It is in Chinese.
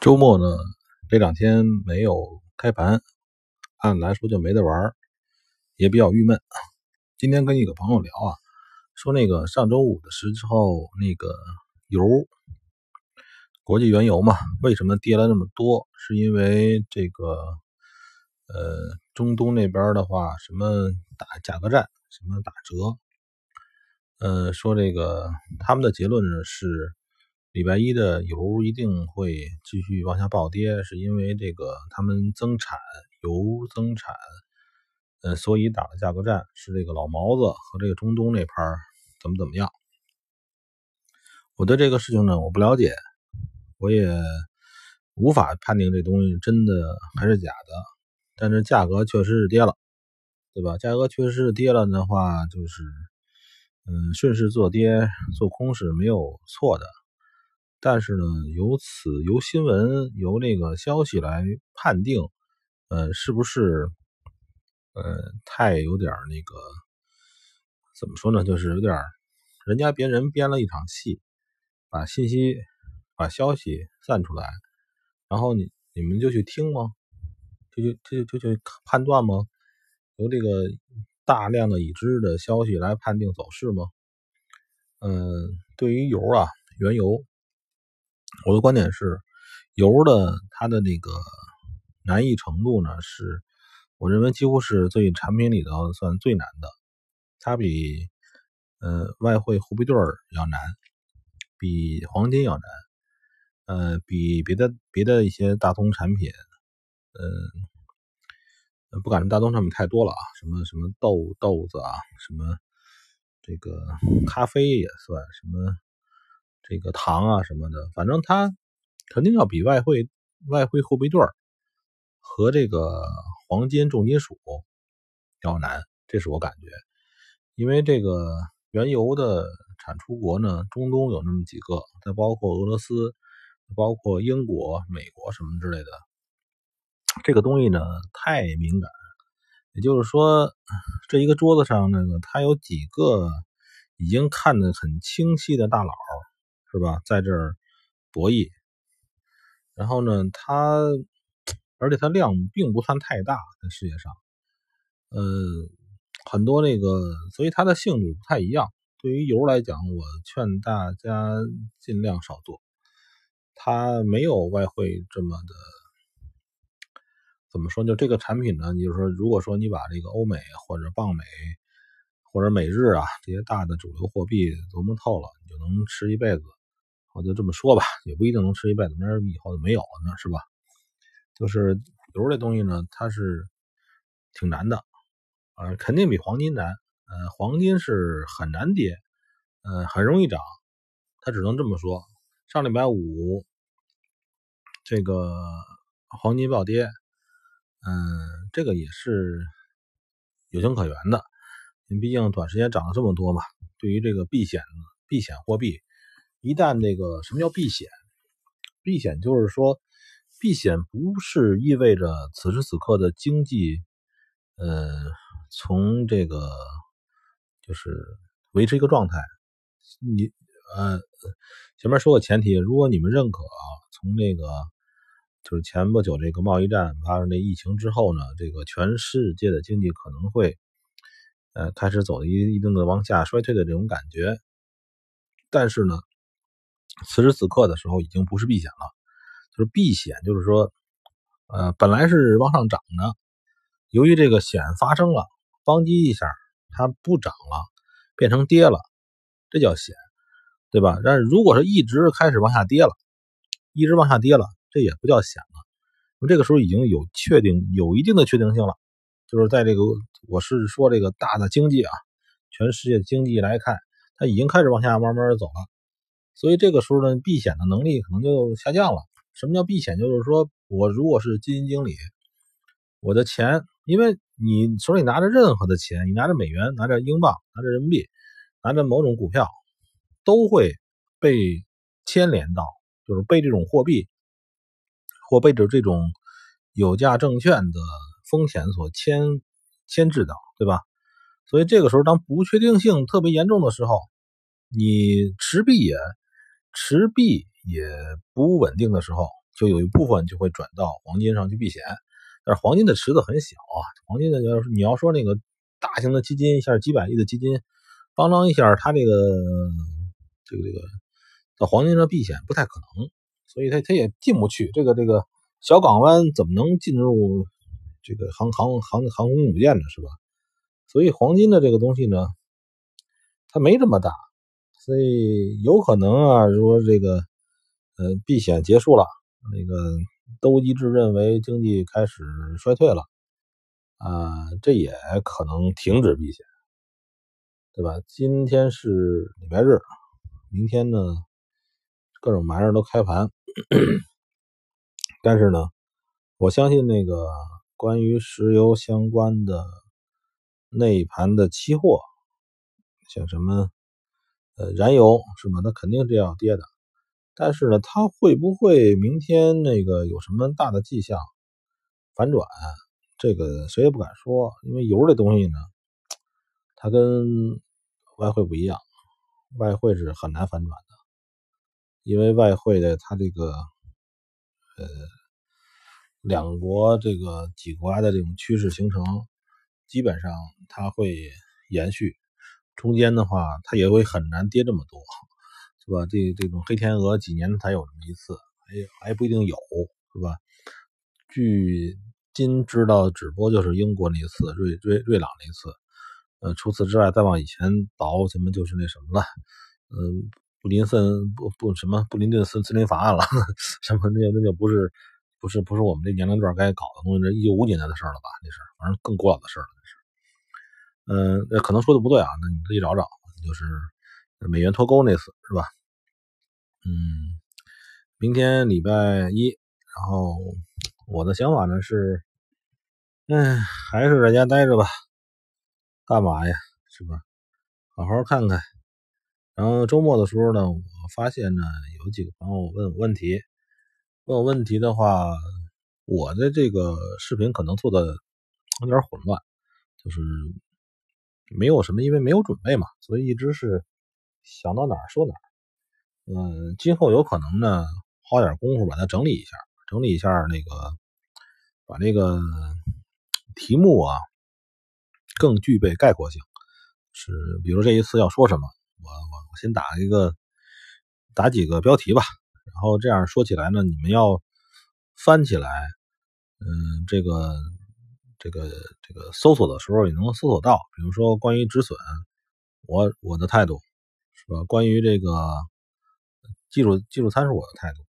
周末呢，这两天没有开盘，按来说就没得玩，也比较郁闷。今天跟一个朋友聊啊，说那个上周五的时候，那个油，国际原油嘛，为什么跌了那么多？是因为这个呃，中东那边的话，什么打价格战，什么打折，呃，说这个他们的结论呢是。礼拜一的油一定会继续往下暴跌，是因为这个他们增产，油增产，呃，所以打了价格战。是这个老毛子和这个中东那盘怎么怎么样？我对这个事情呢，我不了解，我也无法判定这东西真的还是假的。但是价格确实是跌了，对吧？价格确实是跌了的话，就是嗯，顺势做跌做空是没有错的。但是呢，由此由新闻由那个消息来判定，呃，是不是呃太有点那个怎么说呢？就是有点人家别人编了一场戏，把信息把消息散出来，然后你你们就去听吗？就就就就去判断吗？由这个大量的已知的消息来判定走势吗？嗯，对于油啊，原油。我的观点是，油的它的那个难易程度呢，是我认为几乎是最产品里头算最难的。它比呃外汇货币对儿要难，比黄金要难，呃比别的别的一些大宗产品，嗯，不敢说大宗产品太多了啊，什么什么豆豆子啊，什么这个咖啡也算什么。这个糖啊什么的，反正它肯定要比外汇外汇货币对和这个黄金重金属要难，这是我感觉。因为这个原油的产出国呢，中东有那么几个，再包括俄罗斯，包括英国、美国什么之类的，这个东西呢太敏感。也就是说，这一个桌子上那个，它有几个已经看得很清晰的大佬。是吧，在这儿博弈，然后呢，它而且它量并不算太大，在世界上，呃，很多那个，所以它的性质不太一样。对于油来讲，我劝大家尽量少做，它没有外汇这么的，怎么说？就这个产品呢，你就说，如果说你把这个欧美或者镑美或者美日啊这些大的主流货币琢磨透了，你就能吃一辈子。我就这么说吧，也不一定能吃一辈子，明儿以后就没有了呢，是吧？就是油这东西呢，它是挺难的，呃，肯定比黄金难。呃，黄金是很难跌，呃，很容易涨，它只能这么说。上礼拜五这个黄金暴跌，嗯，这个也是有情可原的，毕竟短时间涨了这么多嘛。对于这个避险避险货币。一旦那个什么叫避险？避险就是说，避险不是意味着此时此刻的经济，呃，从这个就是维持一个状态。你呃，前面说个前提，如果你们认可啊，从那个就是前不久这个贸易战发生这疫情之后呢，这个全世界的经济可能会呃开始走一一定的往下衰退的这种感觉，但是呢。此时此刻的时候，已经不是避险了，就是避险，就是说，呃，本来是往上涨的，由于这个险发生了，邦叽一下，它不涨了，变成跌了，这叫险，对吧？但是如果是一直开始往下跌了，一直往下跌了，这也不叫险了，那么这个时候已经有确定、有一定的确定性了，就是在这个，我是说这个大的经济啊，全世界经济来看，它已经开始往下慢慢走了。所以这个时候呢，避险的能力可能就下降了。什么叫避险？就是说我如果是基金经理，我的钱，因为你手里拿着任何的钱，你拿着美元、拿着英镑、拿着人民币、拿着某种股票，都会被牵连到，就是被这种货币或被着这种有价证券的风险所牵牵制到，对吧？所以这个时候，当不确定性特别严重的时候，你持币也。持币也不稳定的时候，就有一部分就会转到黄金上去避险。但是黄金的池子很小啊，黄金的要是你要说那个大型的基金，像几百亿的基金，邦当一下，它这个这个这个到黄金上避险不太可能，所以它它也进不去。这个这个小港湾怎么能进入这个航航航航空母舰呢？是吧？所以黄金的这个东西呢，它没这么大，所以有可能啊，说这个呃避险结束了，那个。都一致认为经济开始衰退了，啊，这也可能停止避险，对吧？今天是礼拜日，明天呢，各种玩意儿都开盘，但是呢，我相信那个关于石油相关的那一盘的期货，像什么呃燃油是吧？那肯定是要跌的。但是呢，它会不会明天那个有什么大的迹象反转？这个谁也不敢说，因为油这东西呢，它跟外汇不一样，外汇是很难反转的，因为外汇的它这个呃两国这个几国的这种趋势形成，基本上它会延续，中间的话它也会很难跌这么多。是吧？这这种黑天鹅几年才有这么一次，还还不一定有，是吧？据今知道，只不过就是英国那一次，瑞瑞瑞朗那一次。呃，除此之外，再往以前倒，什么就是那什么了？嗯，布林森不不什么布林顿森森林法案了，什么那那就不是不是不是我们这年龄段该搞的东西，这一九五几年的事了吧？那是反正更古老的事了，那是。嗯，那可能说的不对啊，那你自己找找，就是美元脱钩那次，是吧？嗯，明天礼拜一，然后我的想法呢是，哎，还是在家待着吧，干嘛呀，是吧？好好看看。然后周末的时候呢，我发现呢，有几个朋友问我问题，问我问题的话，我的这个视频可能做的有点混乱，就是没有什么，因为没有准备嘛，所以一直是想到哪儿说哪儿。嗯，今后有可能呢，花点功夫把它整理一下，整理一下那个，把那个题目啊更具备概括性。是，比如这一次要说什么，我我我先打一个，打几个标题吧，然后这样说起来呢，你们要翻起来，嗯，这个这个这个搜索的时候也能搜索到。比如说关于止损，我我的态度是吧？关于这个。技术技术参数我的态度，